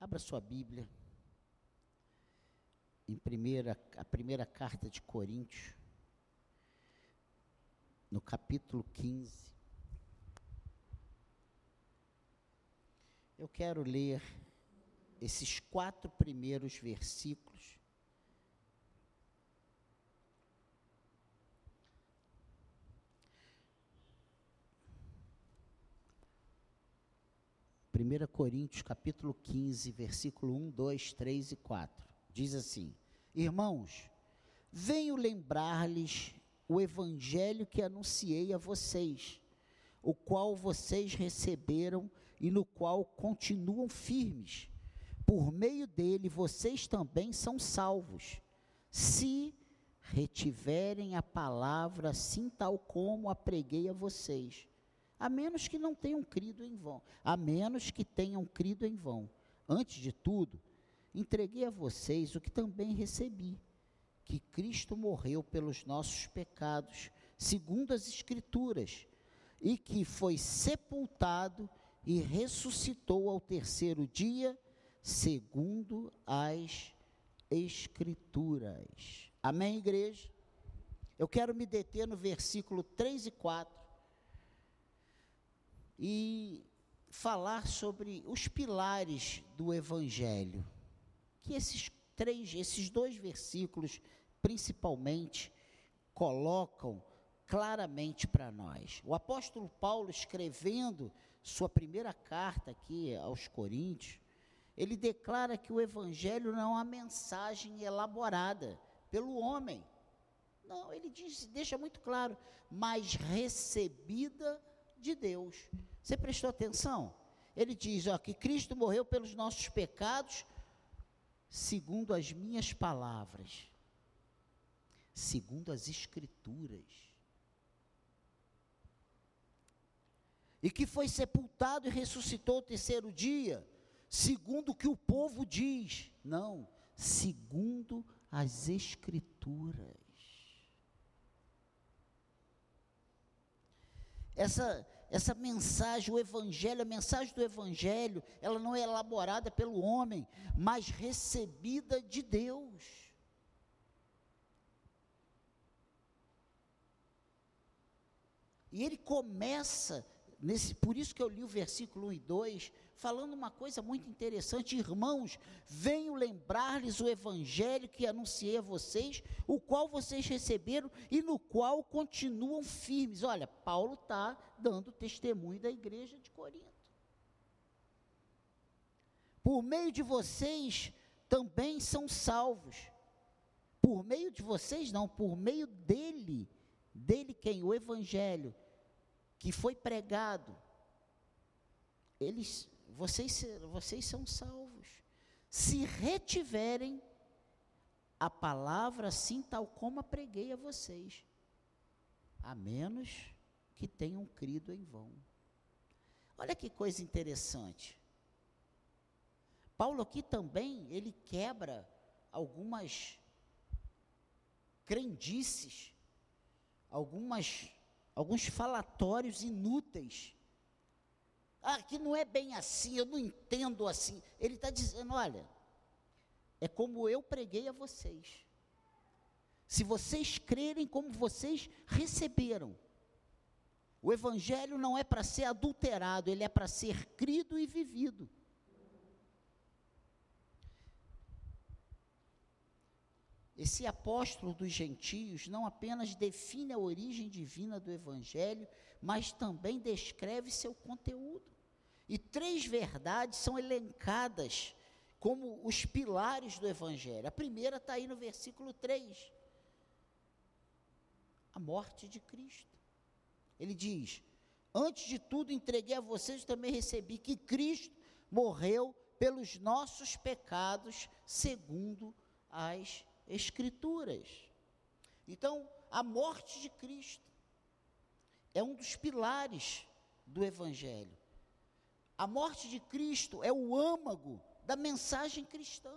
Abra sua Bíblia. Em primeira, a primeira carta de Coríntios, no capítulo 15. Eu quero ler esses quatro primeiros versículos. Primeira Coríntios capítulo 15, versículo 1, 2, 3 e 4. Diz assim: Irmãos, venho lembrar-lhes o evangelho que anunciei a vocês, o qual vocês receberam e no qual continuam firmes. Por meio dele vocês também são salvos, se retiverem a palavra assim tal como a preguei a vocês. A menos que não tenham crido em vão, a menos que tenham crido em vão. Antes de tudo, entreguei a vocês o que também recebi: que Cristo morreu pelos nossos pecados, segundo as Escrituras, e que foi sepultado e ressuscitou ao terceiro dia, segundo as Escrituras. Amém, igreja? Eu quero me deter no versículo 3 e 4 e falar sobre os pilares do Evangelho que esses três, esses dois versículos, principalmente, colocam claramente para nós. O apóstolo Paulo, escrevendo sua primeira carta aqui aos Coríntios, ele declara que o Evangelho não é uma mensagem elaborada pelo homem. Não, ele diz, deixa muito claro, mas recebida de Deus. Você prestou atenção? Ele diz ó, que Cristo morreu pelos nossos pecados segundo as minhas palavras, segundo as Escrituras. E que foi sepultado e ressuscitou o terceiro dia, segundo o que o povo diz. Não, segundo as Escrituras. Essa, essa mensagem, o Evangelho, a mensagem do Evangelho, ela não é elaborada pelo homem, mas recebida de Deus. E ele começa, nesse, por isso que eu li o versículo 1 e 2, falando uma coisa muito interessante, irmãos, venho lembrar-lhes o evangelho que anunciei a vocês, o qual vocês receberam e no qual continuam firmes. Olha, Paulo está dando testemunho da igreja de Corinto. Por meio de vocês também são salvos. Por meio de vocês, não, por meio dele. Dele quem? O evangelho que foi pregado. Eles vocês, vocês são salvos. Se retiverem a palavra assim, tal como a preguei a vocês, a menos que tenham crido em vão. Olha que coisa interessante. Paulo aqui também, ele quebra algumas crendices, algumas, alguns falatórios inúteis ah, que não é bem assim, eu não entendo assim. Ele está dizendo: olha, é como eu preguei a vocês. Se vocês crerem como vocês receberam, o Evangelho não é para ser adulterado, ele é para ser crido e vivido. Esse apóstolo dos gentios não apenas define a origem divina do Evangelho, mas também descreve seu conteúdo. E três verdades são elencadas como os pilares do Evangelho. A primeira está aí no versículo 3. A morte de Cristo. Ele diz: Antes de tudo, entreguei a vocês, também recebi que Cristo morreu pelos nossos pecados, segundo as Escrituras. Então, a morte de Cristo é um dos pilares do Evangelho. A morte de Cristo é o âmago da mensagem cristã.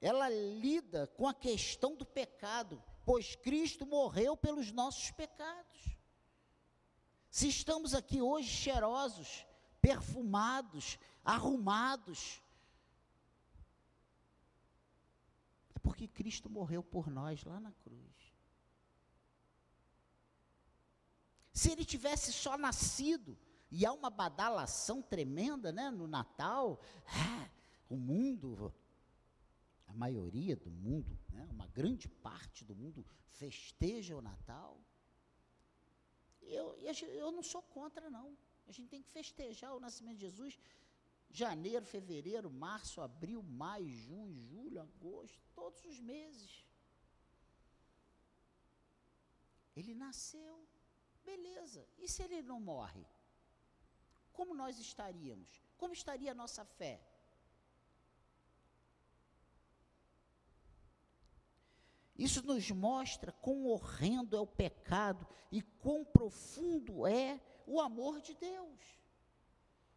Ela lida com a questão do pecado, pois Cristo morreu pelos nossos pecados. Se estamos aqui hoje cheirosos, perfumados, arrumados. É porque Cristo morreu por nós lá na cruz. Se ele tivesse só nascido, e há uma badalação tremenda né, no Natal, ah, o mundo, a maioria do mundo, né, uma grande parte do mundo festeja o Natal. Eu, eu não sou contra, não. A gente tem que festejar o nascimento de Jesus. Janeiro, fevereiro, março, abril, maio, junho, julho, agosto, todos os meses. Ele nasceu. Beleza. E se ele não morre? Como nós estaríamos? Como estaria a nossa fé? Isso nos mostra quão horrendo é o pecado e quão profundo é o amor de Deus.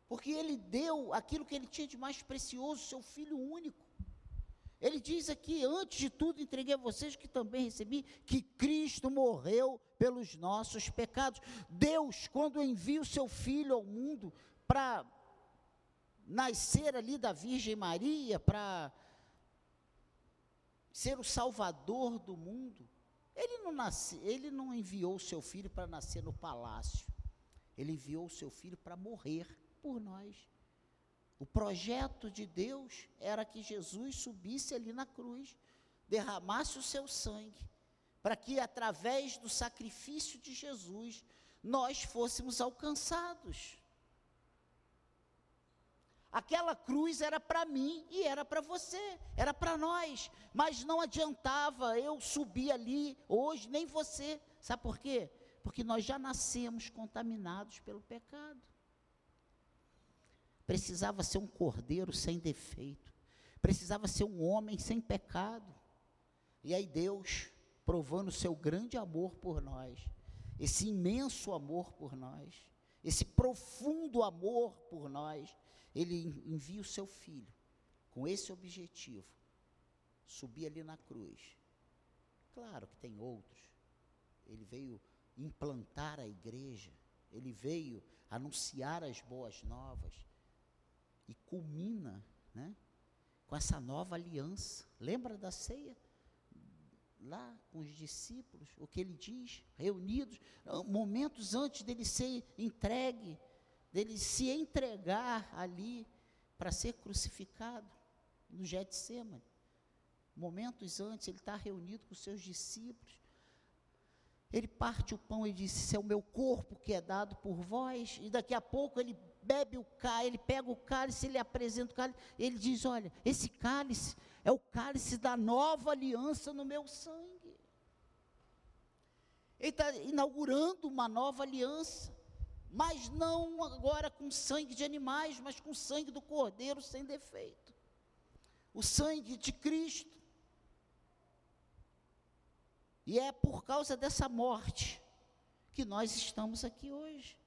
Porque Ele deu aquilo que Ele tinha de mais precioso, seu Filho único. Ele diz aqui: antes de tudo, entreguei a vocês que também recebi, que Cristo morreu pelos nossos pecados. Deus, quando envia o seu Filho ao mundo para nascer ali da Virgem Maria, para ser o Salvador do mundo, ele não, nasce, ele não enviou o seu filho para nascer no palácio, ele enviou o seu filho para morrer por nós. O projeto de Deus era que Jesus subisse ali na cruz, derramasse o seu sangue, para que através do sacrifício de Jesus nós fôssemos alcançados. Aquela cruz era para mim e era para você, era para nós, mas não adiantava eu subir ali hoje, nem você. Sabe por quê? Porque nós já nascemos contaminados pelo pecado. Precisava ser um cordeiro sem defeito, precisava ser um homem sem pecado. E aí Deus, provando o seu grande amor por nós, esse imenso amor por nós, esse profundo amor por nós, ele envia o seu filho com esse objetivo, subir ali na cruz. Claro que tem outros. Ele veio implantar a igreja, ele veio anunciar as boas novas e culmina, né, com essa nova aliança. Lembra da ceia? Lá com os discípulos, o que ele diz, reunidos, momentos antes dele ser entregue dele se entregar ali para ser crucificado no Getsemane. Momentos antes, ele está reunido com seus discípulos. Ele parte o pão e diz: Isso é o meu corpo que é dado por vós. E daqui a pouco ele bebe o cálice, ele pega o cálice, ele apresenta o cálice. Ele diz: Olha, esse cálice é o cálice da nova aliança no meu sangue. Ele está inaugurando uma nova aliança mas não agora com sangue de animais, mas com sangue do Cordeiro sem defeito. O sangue de Cristo. E é por causa dessa morte que nós estamos aqui hoje.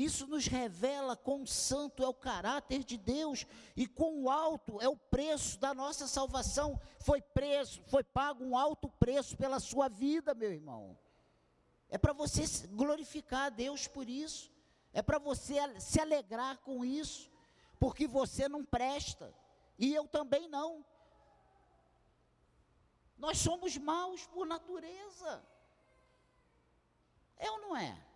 Isso nos revela quão santo é o caráter de Deus e quão alto é o preço da nossa salvação. Foi preço, foi pago um alto preço pela sua vida, meu irmão. É para você glorificar a Deus por isso. É para você se alegrar com isso. Porque você não presta. E eu também não. Nós somos maus por natureza. É ou não é?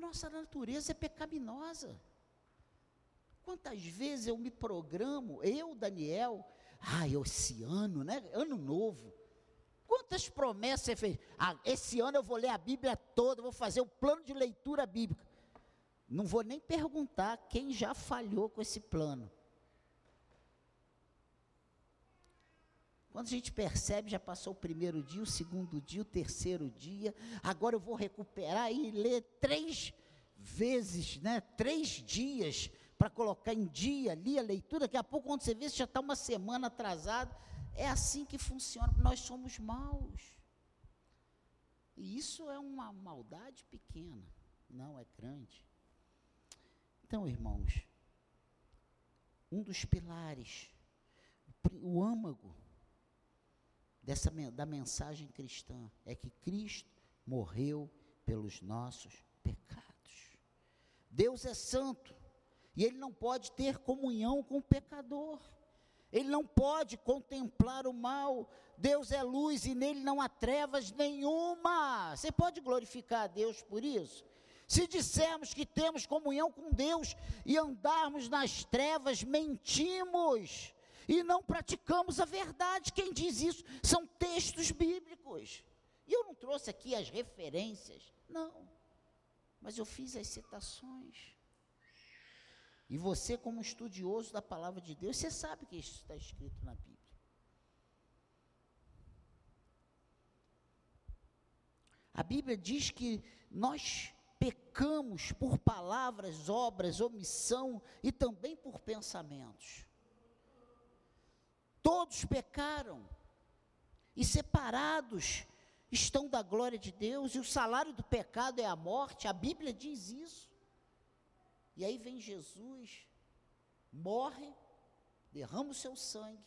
Nossa natureza é pecaminosa. Quantas vezes eu me programo, eu, Daniel, ah, esse ano, né? Ano novo. Quantas promessas você fez? Ah, esse ano eu vou ler a Bíblia toda, vou fazer o plano de leitura bíblica. Não vou nem perguntar quem já falhou com esse plano. Quando a gente percebe, já passou o primeiro dia, o segundo dia, o terceiro dia, agora eu vou recuperar e ler três vezes, né? Três dias para colocar em dia ali a leitura, daqui a pouco, quando você vê, você já está uma semana atrasado. É assim que funciona, nós somos maus. E isso é uma maldade pequena, não é grande. Então, irmãos, um dos pilares, o âmago dessa, da mensagem cristã é que Cristo morreu pelos nossos pecados. Deus é santo e ele não pode ter comunhão com o pecador. Ele não pode contemplar o mal. Deus é luz e nele não há trevas nenhuma. Você pode glorificar a Deus por isso? Se dissermos que temos comunhão com Deus e andarmos nas trevas, mentimos e não praticamos a verdade. Quem diz isso são textos bíblicos. E eu não trouxe aqui as referências, não. Mas eu fiz as citações. E você, como estudioso da palavra de Deus, você sabe que isso está escrito na Bíblia. A Bíblia diz que nós pecamos por palavras, obras, omissão e também por pensamentos. Todos pecaram e separados estão da glória de Deus, e o salário do pecado é a morte, a Bíblia diz isso. E aí vem Jesus, morre, derrama o seu sangue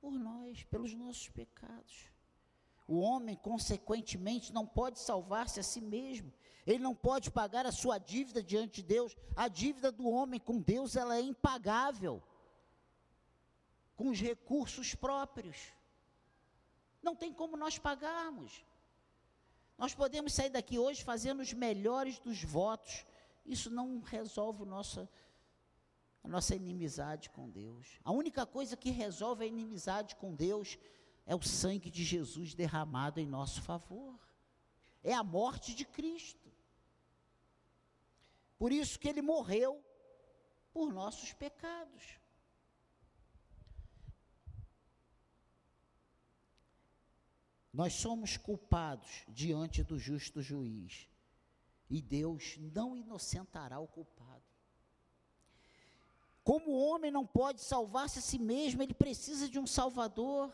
por nós, pelos nossos pecados. O homem, consequentemente, não pode salvar-se a si mesmo. Ele não pode pagar a sua dívida diante de Deus. A dívida do homem com Deus, ela é impagável. Com os recursos próprios. Não tem como nós pagarmos. Nós podemos sair daqui hoje fazendo os melhores dos votos. Isso não resolve nossa, a nossa inimizade com Deus. A única coisa que resolve a inimizade com Deus é o sangue de Jesus derramado em nosso favor. É a morte de Cristo. Por isso que ele morreu por nossos pecados. Nós somos culpados diante do justo juiz. E Deus não inocentará o culpado. Como o homem não pode salvar-se a si mesmo, ele precisa de um Salvador.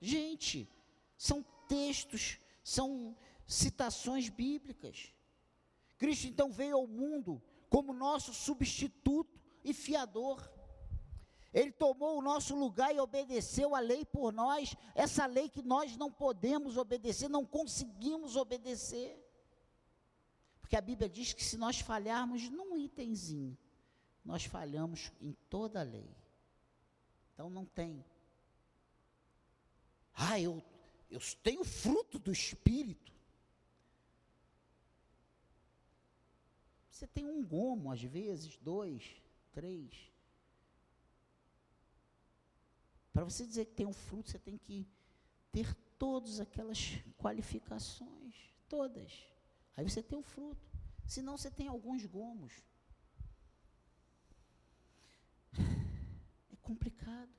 Gente, são textos, são citações bíblicas. Cristo então veio ao mundo como nosso substituto e fiador. Ele tomou o nosso lugar e obedeceu a lei por nós, essa lei que nós não podemos obedecer, não conseguimos obedecer. Porque a Bíblia diz que se nós falharmos num itemzinho, nós falhamos em toda a lei. Então não tem. Ah, eu, eu tenho fruto do Espírito. Você tem um gomo, às vezes, dois, três. Para você dizer que tem um fruto, você tem que ter todas aquelas qualificações, todas. Aí você tem o fruto. Senão você tem alguns gomos. É complicado.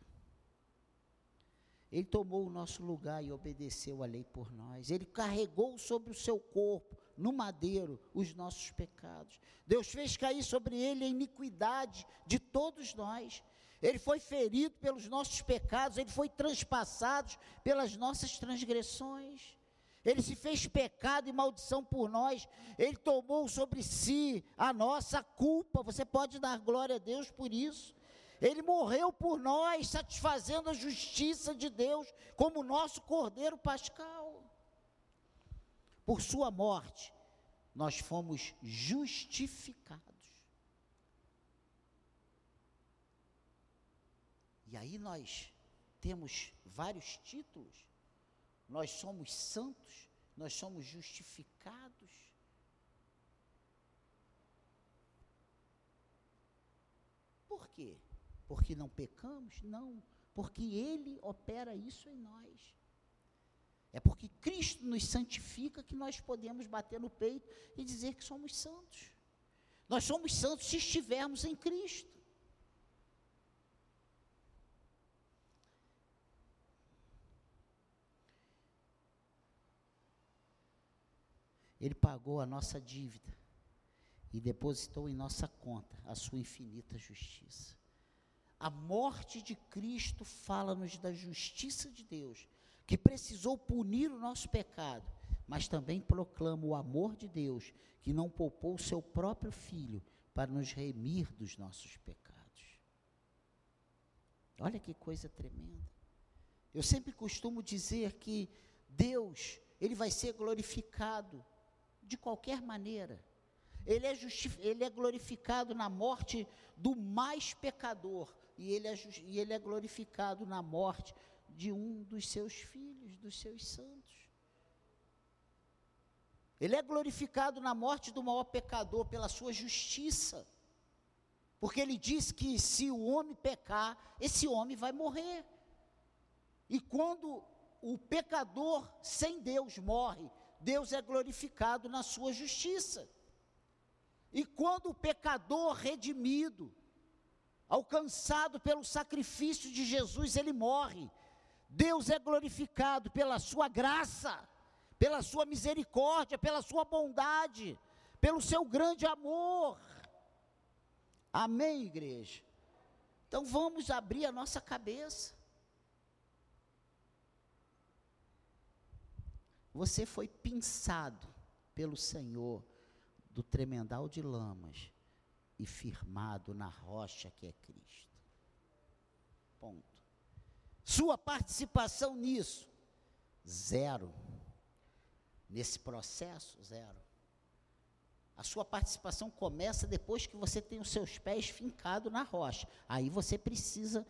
Ele tomou o nosso lugar e obedeceu a lei por nós. Ele carregou sobre o seu corpo, no madeiro, os nossos pecados. Deus fez cair sobre ele a iniquidade de todos nós. Ele foi ferido pelos nossos pecados, ele foi transpassado pelas nossas transgressões. Ele se fez pecado e maldição por nós, ele tomou sobre si a nossa culpa. Você pode dar glória a Deus por isso. Ele morreu por nós, satisfazendo a justiça de Deus, como nosso cordeiro pascal. Por sua morte, nós fomos justificados. E aí nós temos vários títulos. Nós somos santos, nós somos justificados. Por quê? Porque não pecamos? Não, porque Ele opera isso em nós. É porque Cristo nos santifica que nós podemos bater no peito e dizer que somos santos. Nós somos santos se estivermos em Cristo. Ele pagou a nossa dívida e depositou em nossa conta a sua infinita justiça. A morte de Cristo fala-nos da justiça de Deus, que precisou punir o nosso pecado, mas também proclama o amor de Deus, que não poupou o seu próprio filho para nos remir dos nossos pecados. Olha que coisa tremenda. Eu sempre costumo dizer que Deus, ele vai ser glorificado de qualquer maneira. Ele é, ele é glorificado na morte do mais pecador, e ele, é e ele é glorificado na morte de um dos seus filhos, dos seus santos. Ele é glorificado na morte do maior pecador pela sua justiça. Porque ele diz que se o homem pecar, esse homem vai morrer. E quando o pecador sem Deus morre, Deus é glorificado na sua justiça. E quando o pecador redimido, alcançado pelo sacrifício de Jesus, ele morre, Deus é glorificado pela sua graça, pela sua misericórdia, pela sua bondade, pelo seu grande amor. Amém, igreja? Então vamos abrir a nossa cabeça. Você foi pinçado pelo Senhor do tremendal de lamas e firmado na rocha que é Cristo. Ponto. Sua participação nisso, zero. Nesse processo, zero. A sua participação começa depois que você tem os seus pés fincados na rocha. Aí você precisa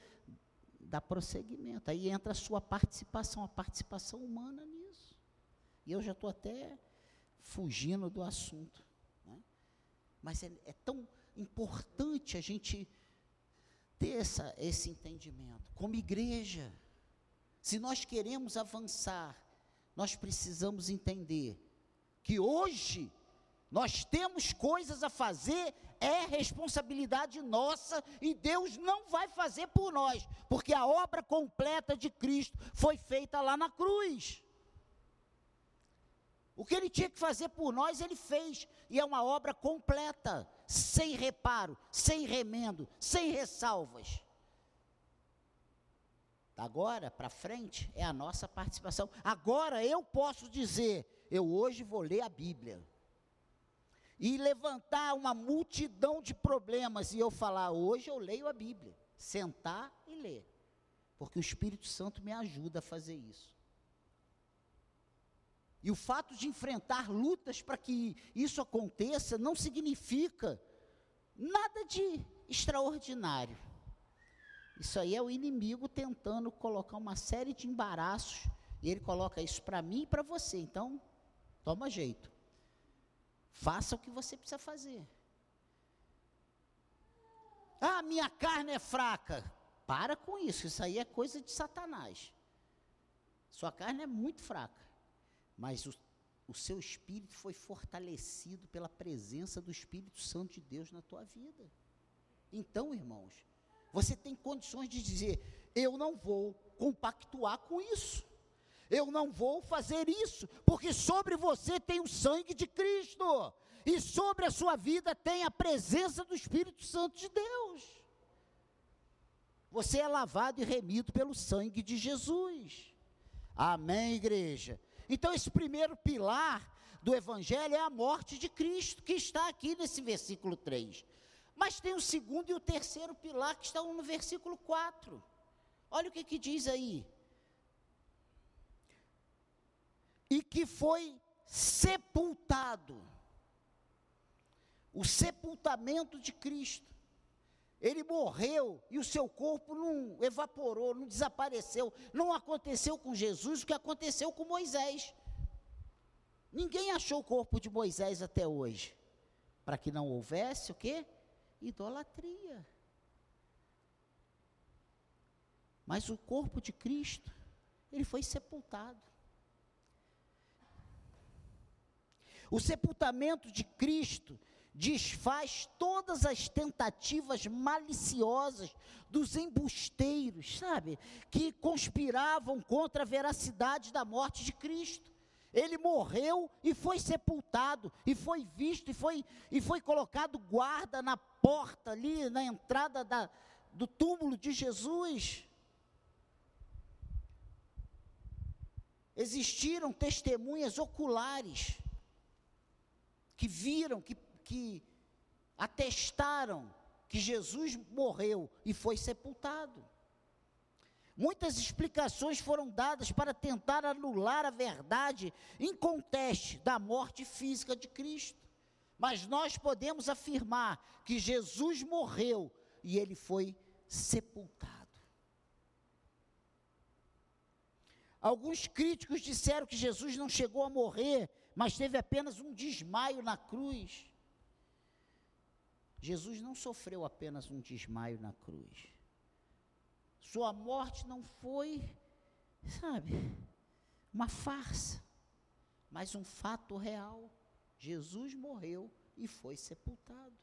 dar prosseguimento. Aí entra a sua participação, a participação humana nisso. E eu já estou até fugindo do assunto. Né? Mas é, é, tão importante a gente ter essa, esse entendimento. Como igreja, se nós queremos avançar, nós precisamos entender que hoje nós temos coisas a fazer, é responsabilidade nossa e Deus não vai fazer por nós, porque a obra completa de Cristo foi feita lá na cruz. O que ele tinha que fazer por nós, ele fez, e é uma obra completa, sem reparo, sem remendo, sem ressalvas. Agora para frente é a nossa participação. Agora eu posso dizer, eu hoje vou ler a Bíblia. E levantar uma multidão de problemas e eu falar, hoje eu leio a Bíblia. Sentar e ler. Porque o Espírito Santo me ajuda a fazer isso. E o fato de enfrentar lutas para que isso aconteça não significa nada de extraordinário. Isso aí é o inimigo tentando colocar uma série de embaraços, e ele coloca isso para mim e para você. Então, toma jeito. Faça o que você precisa fazer. Ah, minha carne é fraca. Para com isso, isso aí é coisa de Satanás. Sua carne é muito fraca mas o, o seu espírito foi fortalecido pela presença do Espírito Santo de Deus na tua vida. Então, irmãos, você tem condições de dizer: eu não vou compactuar com isso. Eu não vou fazer isso, porque sobre você tem o sangue de Cristo, e sobre a sua vida tem a presença do Espírito Santo de Deus. Você é lavado e remido pelo sangue de Jesus. Amém, igreja? Então, esse primeiro pilar do Evangelho é a morte de Cristo, que está aqui nesse versículo 3. Mas tem o segundo e o terceiro pilar que estão no versículo 4. Olha o que, que diz aí. E que foi sepultado. O sepultamento de Cristo. Ele morreu e o seu corpo não evaporou, não desapareceu. Não aconteceu com Jesus o que aconteceu com Moisés. Ninguém achou o corpo de Moisés até hoje. Para que não houvesse o quê? Idolatria. Mas o corpo de Cristo, ele foi sepultado. O sepultamento de Cristo desfaz todas as tentativas maliciosas dos embusteiros, sabe? Que conspiravam contra a veracidade da morte de Cristo. Ele morreu e foi sepultado, e foi visto, e foi, e foi colocado guarda na porta ali, na entrada da, do túmulo de Jesus. Existiram testemunhas oculares que viram, que que atestaram que Jesus morreu e foi sepultado. Muitas explicações foram dadas para tentar anular a verdade inconteste da morte física de Cristo. Mas nós podemos afirmar que Jesus morreu e ele foi sepultado. Alguns críticos disseram que Jesus não chegou a morrer, mas teve apenas um desmaio na cruz. Jesus não sofreu apenas um desmaio na cruz. Sua morte não foi, sabe, uma farsa, mas um fato real. Jesus morreu e foi sepultado.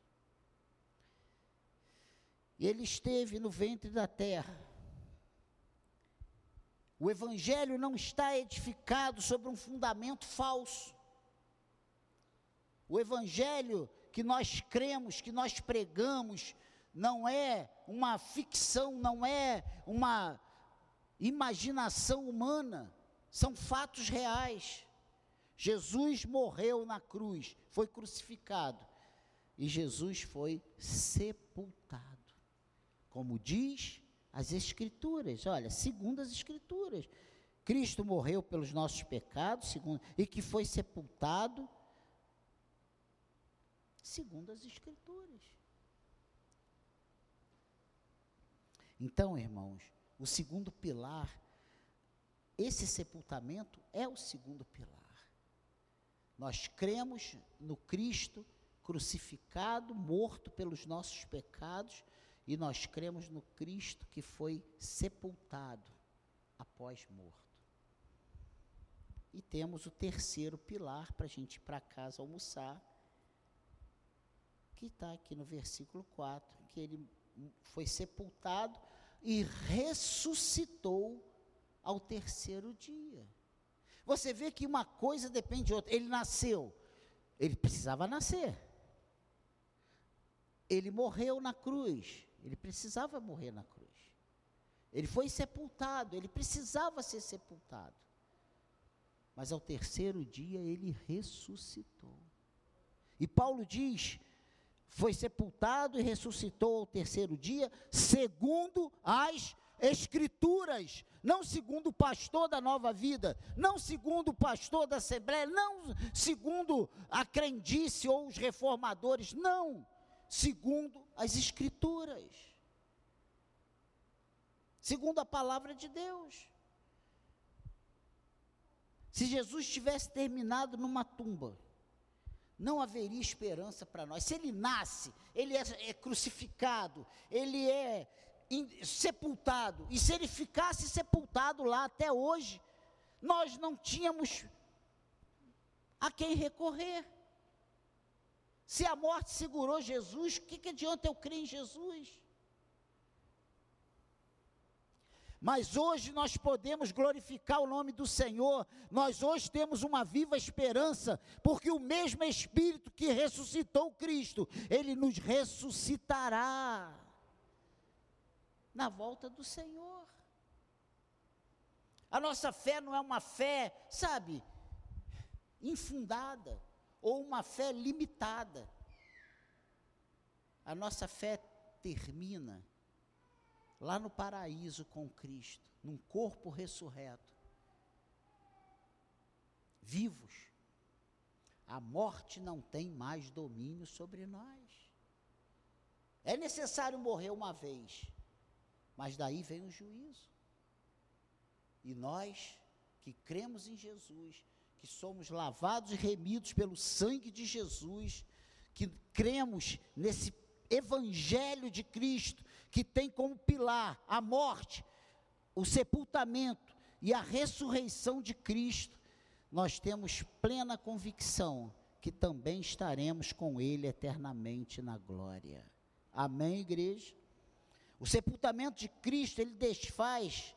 Ele esteve no ventre da terra o Evangelho não está edificado sobre um fundamento falso. O Evangelho que nós cremos, que nós pregamos, não é uma ficção, não é uma imaginação humana, são fatos reais. Jesus morreu na cruz, foi crucificado, e Jesus foi sepultado. Como diz as Escrituras, olha, segundo as Escrituras. Cristo morreu pelos nossos pecados, segundo, e que foi sepultado, segundo as Escrituras. Então, irmãos, o segundo pilar, esse sepultamento é o segundo pilar. Nós cremos no Cristo crucificado, morto pelos nossos pecados e nós cremos no Cristo que foi sepultado após morto. E temos o terceiro pilar para a gente ir para casa almoçar, que está aqui no versículo 4, que ele foi sepultado e ressuscitou ao terceiro dia. Você vê que uma coisa depende de outra. Ele nasceu, ele precisava nascer. Ele morreu na cruz, ele precisava morrer na cruz. Ele foi sepultado, ele precisava ser sepultado. Mas ao terceiro dia ele ressuscitou. E Paulo diz: foi sepultado e ressuscitou ao terceiro dia, segundo as Escrituras, não segundo o pastor da nova vida, não segundo o pastor da Assembleia, não segundo a crendice ou os reformadores, não segundo as Escrituras, segundo a palavra de Deus. Se Jesus tivesse terminado numa tumba, não haveria esperança para nós. Se ele nasce, ele é, é crucificado, ele é in, sepultado, e se ele ficasse sepultado lá até hoje, nós não tínhamos a quem recorrer. Se a morte segurou Jesus, o que, que adianta eu crer em Jesus? Mas hoje nós podemos glorificar o nome do Senhor, nós hoje temos uma viva esperança, porque o mesmo Espírito que ressuscitou Cristo, ele nos ressuscitará na volta do Senhor. A nossa fé não é uma fé, sabe, infundada ou uma fé limitada. A nossa fé termina lá no paraíso com Cristo, num corpo ressurreto. Vivos. A morte não tem mais domínio sobre nós. É necessário morrer uma vez, mas daí vem o juízo. E nós que cremos em Jesus, que somos lavados e remidos pelo sangue de Jesus, que cremos nesse evangelho de Cristo, que tem como pilar a morte, o sepultamento e a ressurreição de Cristo, nós temos plena convicção que também estaremos com Ele eternamente na glória. Amém, igreja? O sepultamento de Cristo, ele desfaz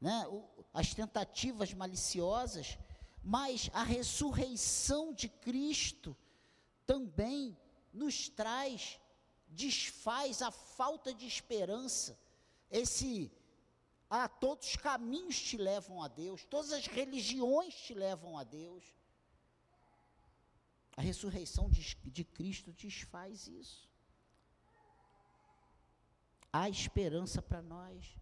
né, as tentativas maliciosas mas a ressurreição de Cristo também nos traz, desfaz a falta de esperança. Esse ah, todos os caminhos te levam a Deus, todas as religiões te levam a Deus. A ressurreição de, de Cristo desfaz isso. Há esperança para nós.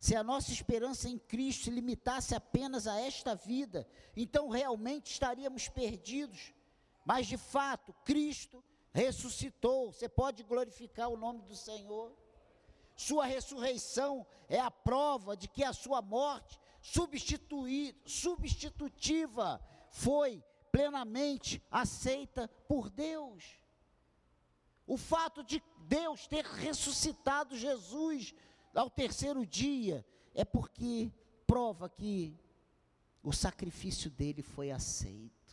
Se a nossa esperança em Cristo se limitasse apenas a esta vida, então realmente estaríamos perdidos. Mas de fato, Cristo ressuscitou. Você pode glorificar o nome do Senhor. Sua ressurreição é a prova de que a sua morte substitutiva foi plenamente aceita por Deus. O fato de Deus ter ressuscitado Jesus ao terceiro dia é porque prova que o sacrifício dele foi aceito.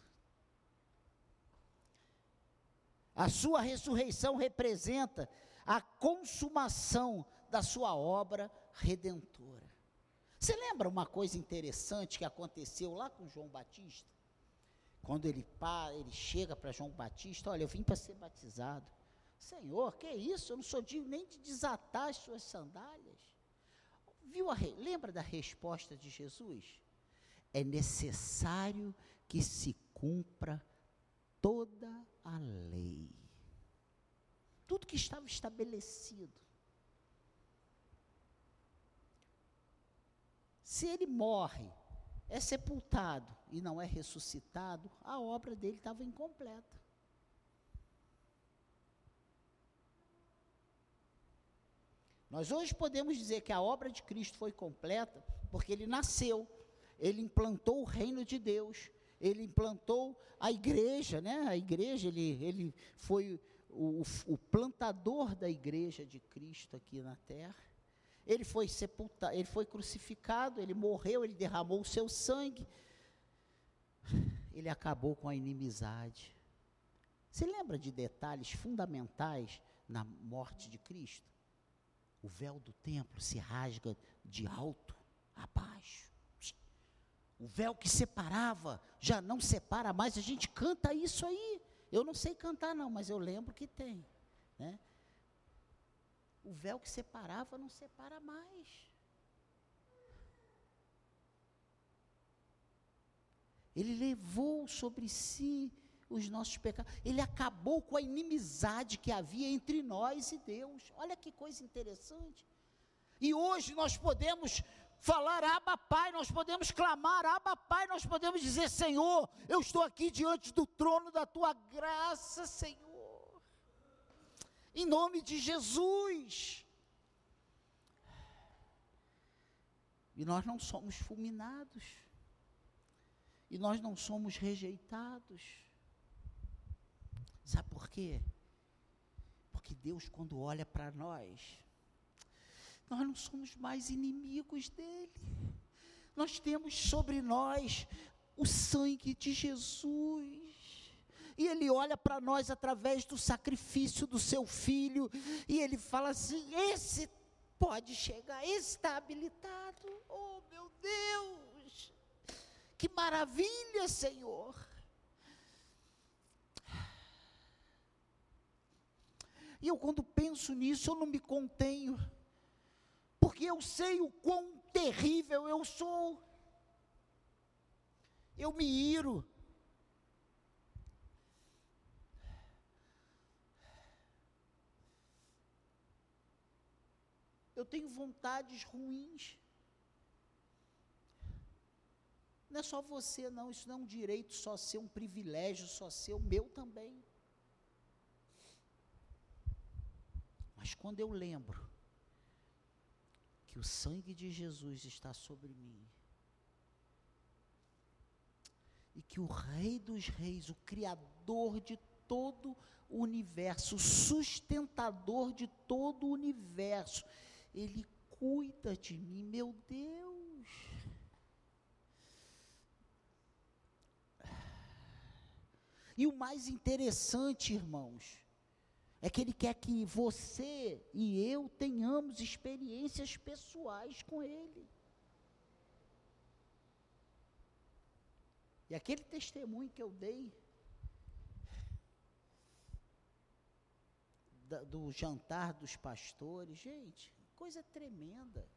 A sua ressurreição representa a consumação da sua obra redentora. Você lembra uma coisa interessante que aconteceu lá com João Batista? Quando ele ele chega para João Batista, olha, eu vim para ser batizado. Senhor, que isso? Eu não sou digno nem de desatar as suas sandálias. Viu a. Lembra da resposta de Jesus? É necessário que se cumpra toda a lei. Tudo que estava estabelecido. Se ele morre, é sepultado e não é ressuscitado, a obra dele estava incompleta. Nós hoje podemos dizer que a obra de Cristo foi completa porque ele nasceu, ele implantou o reino de Deus, ele implantou a igreja, né? A igreja, ele, ele foi o, o plantador da igreja de Cristo aqui na terra. Ele foi sepultado, ele foi crucificado, ele morreu, ele derramou o seu sangue. Ele acabou com a inimizade. Você lembra de detalhes fundamentais na morte de Cristo? O véu do templo se rasga de alto a baixo. O véu que separava já não separa mais. A gente canta isso aí. Eu não sei cantar não, mas eu lembro que tem, né? O véu que separava não separa mais. Ele levou sobre si os nossos pecados. Ele acabou com a inimizade que havia entre nós e Deus. Olha que coisa interessante. E hoje nós podemos falar Abba Pai, nós podemos clamar Abba Pai, nós podemos dizer: Senhor, eu estou aqui diante do trono da tua graça, Senhor em nome de Jesus. E nós não somos fulminados. E nós não somos rejeitados. Sabe por quê? Porque Deus, quando olha para nós, nós não somos mais inimigos dele. Nós temos sobre nós o sangue de Jesus e ele olha para nós através do sacrifício do seu filho, e ele fala assim: esse pode chegar, esse está habilitado. Oh, meu Deus! Que maravilha, Senhor! E eu, quando penso nisso, eu não me contenho, porque eu sei o quão terrível eu sou. Eu me iro, eu tenho vontades ruins. Não é só você, não, isso não é um direito só ser um privilégio, só ser o meu também. Mas quando eu lembro que o sangue de Jesus está sobre mim, e que o Rei dos Reis, o Criador de todo o universo, o sustentador de todo o universo, ele cuida de mim, meu Deus. E o mais interessante, irmãos, é que Ele quer que você e eu tenhamos experiências pessoais com Ele. E aquele testemunho que eu dei do jantar dos pastores, gente, Coisa tremenda.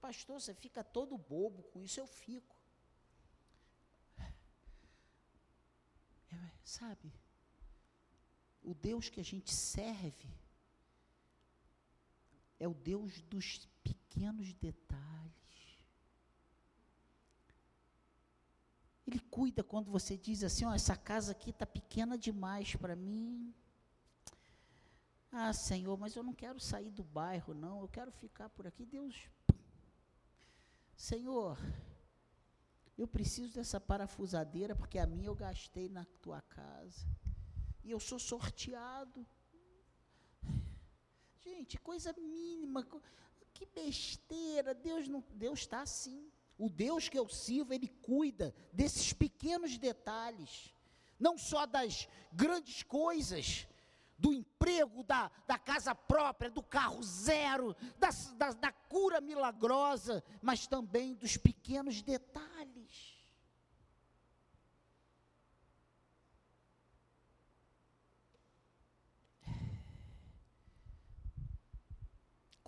Pastor, você fica todo bobo com isso, eu fico. É, sabe, o Deus que a gente serve é o Deus dos pequenos detalhes. Ele cuida quando você diz assim: ó, essa casa aqui está pequena demais para mim. Ah, Senhor, mas eu não quero sair do bairro, não, eu quero ficar por aqui. Deus, Senhor, eu preciso dessa parafusadeira porque a minha eu gastei na tua casa. E eu sou sorteado. Gente, coisa mínima, que besteira. Deus não, Deus está assim. O Deus que eu sirvo, ele cuida desses pequenos detalhes, não só das grandes coisas, do emprego, da, da casa própria, do carro zero, da, da, da cura milagrosa, mas também dos pequenos detalhes.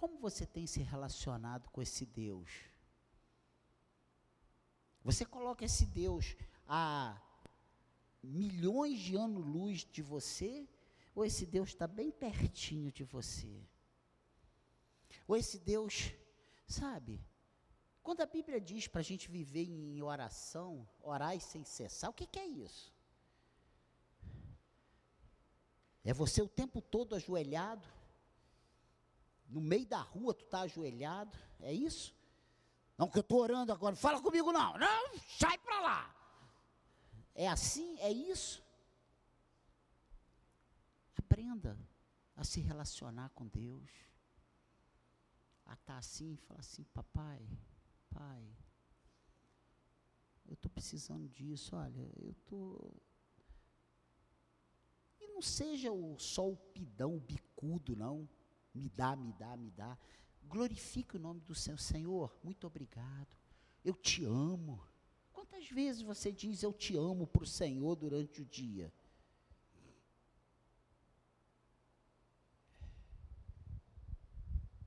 Como você tem se relacionado com esse Deus? Você coloca esse Deus a milhões de anos-luz de você, ou esse Deus está bem pertinho de você? Ou esse Deus, sabe? Quando a Bíblia diz para a gente viver em oração, orar sem cessar, o que, que é isso? É você o tempo todo ajoelhado, no meio da rua tu está ajoelhado, é isso? Não que eu estou orando agora, fala comigo não, não, sai para lá. É assim, é isso? Aprenda a se relacionar com Deus. A estar tá assim, falar assim, papai, pai, eu estou precisando disso, olha, eu estou. E não seja o, só o pidão, o bicudo, não me dá, me dá, me dá. Glorifique o nome do Senhor. Senhor, muito obrigado. Eu te amo. Quantas vezes você diz eu te amo para o Senhor durante o dia?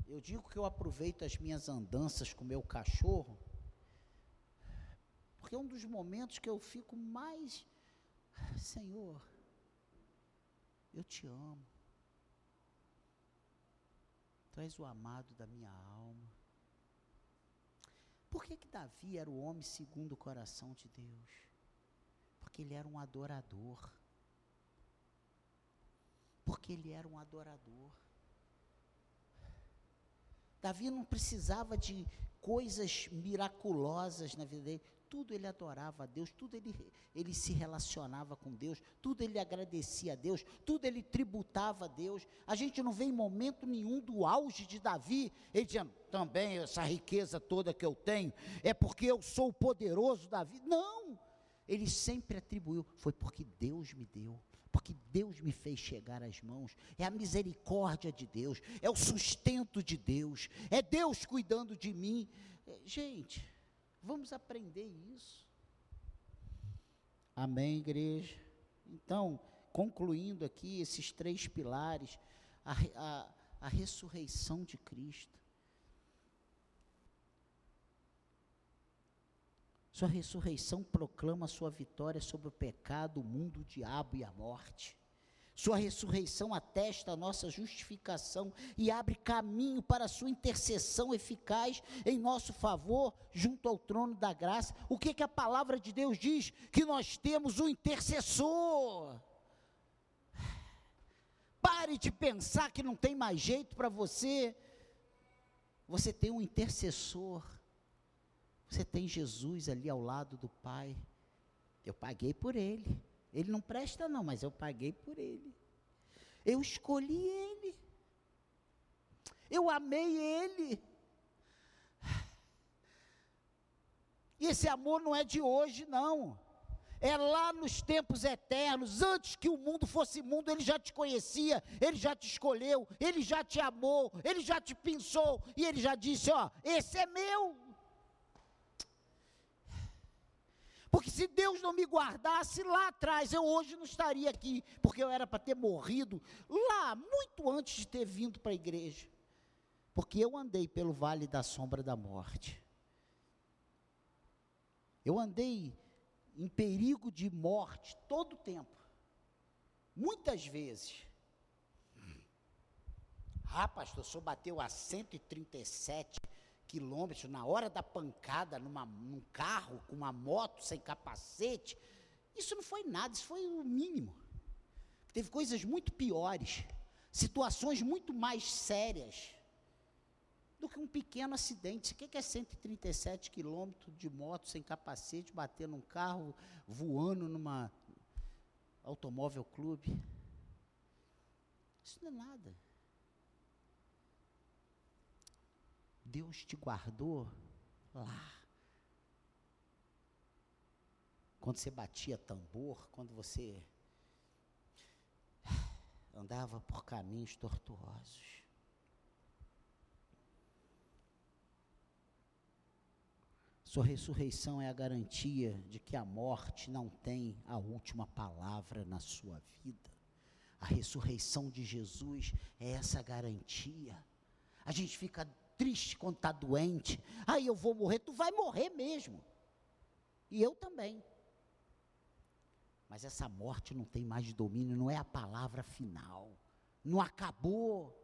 Eu digo que eu aproveito as minhas andanças com meu cachorro, porque é um dos momentos que eu fico mais, Senhor, eu te amo. Tu és o amado da minha alma. Por que, que Davi era o homem segundo o coração de Deus? Porque ele era um adorador. Porque ele era um adorador. Davi não precisava de coisas miraculosas na vida dele tudo ele adorava a Deus, tudo ele, ele se relacionava com Deus, tudo ele agradecia a Deus, tudo ele tributava a Deus. A gente não vê em momento nenhum do auge de Davi, ele dizia, também essa riqueza toda que eu tenho, é porque eu sou o poderoso Davi. Não! Ele sempre atribuiu, foi porque Deus me deu porque Deus me fez chegar às mãos, é a misericórdia de Deus, é o sustento de Deus, é Deus cuidando de mim. Gente, Vamos aprender isso. Amém, igreja? Então, concluindo aqui esses três pilares, a, a, a ressurreição de Cristo. Sua ressurreição proclama sua vitória sobre o pecado, o mundo, o diabo e a morte. Sua ressurreição atesta a nossa justificação e abre caminho para a sua intercessão eficaz em nosso favor junto ao trono da graça. O que, que a palavra de Deus diz? Que nós temos um intercessor. Pare de pensar que não tem mais jeito para você. Você tem um intercessor. Você tem Jesus ali ao lado do Pai. Eu paguei por ele. Ele não presta, não, mas eu paguei por ele. Eu escolhi ele. Eu amei ele. E esse amor não é de hoje, não. É lá nos tempos eternos, antes que o mundo fosse mundo, ele já te conhecia, ele já te escolheu, ele já te amou, ele já te pensou, e ele já disse: Ó, esse é meu. Porque se Deus não me guardasse lá atrás, eu hoje não estaria aqui, porque eu era para ter morrido lá, muito antes de ter vindo para a igreja. Porque eu andei pelo vale da sombra da morte. Eu andei em perigo de morte todo o tempo. Muitas vezes. Ah, pastor, o senhor bateu a 137 quilômetros na hora da pancada numa, num carro com uma moto sem capacete. Isso não foi nada, isso foi o mínimo. Teve coisas muito piores, situações muito mais sérias do que um pequeno acidente. O que é 137 quilômetros de moto sem capacete, bater num carro, voando numa automóvel clube? Isso não é nada. Deus te guardou lá. Quando você batia tambor, quando você andava por caminhos tortuosos. Sua ressurreição é a garantia de que a morte não tem a última palavra na sua vida. A ressurreição de Jesus é essa garantia. A gente fica triste quando está doente. Aí eu vou morrer, tu vai morrer mesmo. E eu também. Mas essa morte não tem mais domínio, não é a palavra final. Não acabou.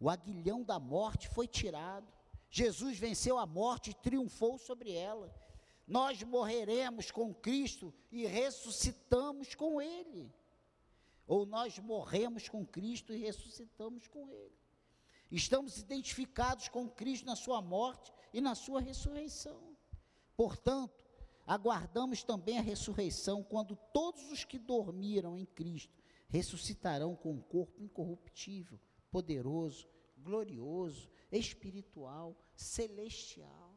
O aguilhão da morte foi tirado. Jesus venceu a morte e triunfou sobre ela. Nós morreremos com Cristo e ressuscitamos com Ele. Ou nós morremos com Cristo e ressuscitamos com Ele. Estamos identificados com Cristo na Sua morte e na Sua ressurreição. Portanto, aguardamos também a ressurreição quando todos os que dormiram em Cristo ressuscitarão com um corpo incorruptível, poderoso, glorioso, espiritual, celestial.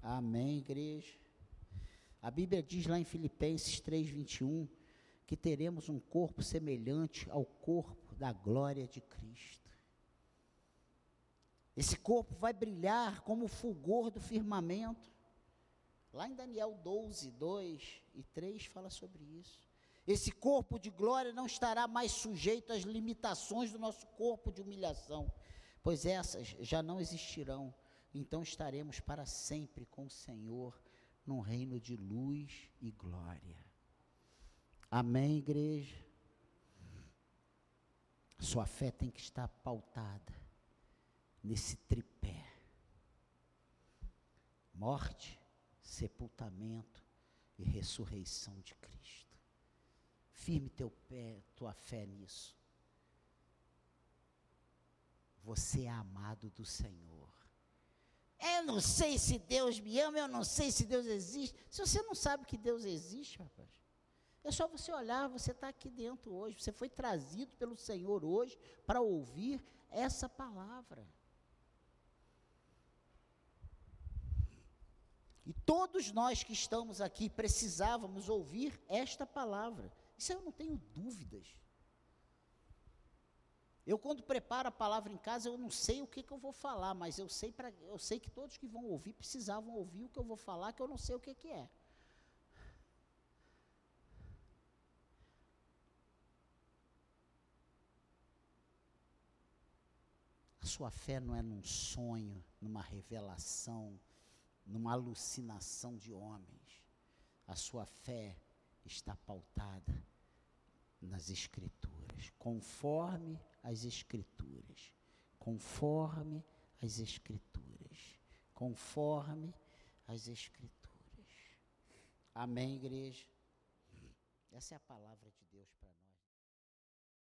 Amém, igreja. A Bíblia diz lá em Filipenses 3:21 que teremos um corpo semelhante ao corpo da glória de Cristo. Esse corpo vai brilhar como o fulgor do firmamento. Lá em Daniel 12, 2 e 3 fala sobre isso. Esse corpo de glória não estará mais sujeito às limitações do nosso corpo de humilhação, pois essas já não existirão. Então estaremos para sempre com o Senhor num reino de luz e glória. Amém, igreja? Sua fé tem que estar pautada nesse tripé: morte, sepultamento e ressurreição de Cristo. Firme teu pé, tua fé nisso. Você é amado do Senhor. Eu não sei se Deus me ama, eu não sei se Deus existe. Se você não sabe que Deus existe, rapaz, é só você olhar, você está aqui dentro hoje. Você foi trazido pelo Senhor hoje para ouvir essa palavra. E todos nós que estamos aqui precisávamos ouvir esta palavra. Isso eu não tenho dúvidas. Eu quando preparo a palavra em casa, eu não sei o que, que eu vou falar, mas eu sei, pra, eu sei que todos que vão ouvir precisavam ouvir o que eu vou falar, que eu não sei o que, que é. A sua fé não é num sonho, numa revelação, numa alucinação de homens. A sua fé está pautada nas Escrituras, conforme as Escrituras, conforme as Escrituras, conforme as Escrituras. Amém, igreja? Essa é a palavra de Deus.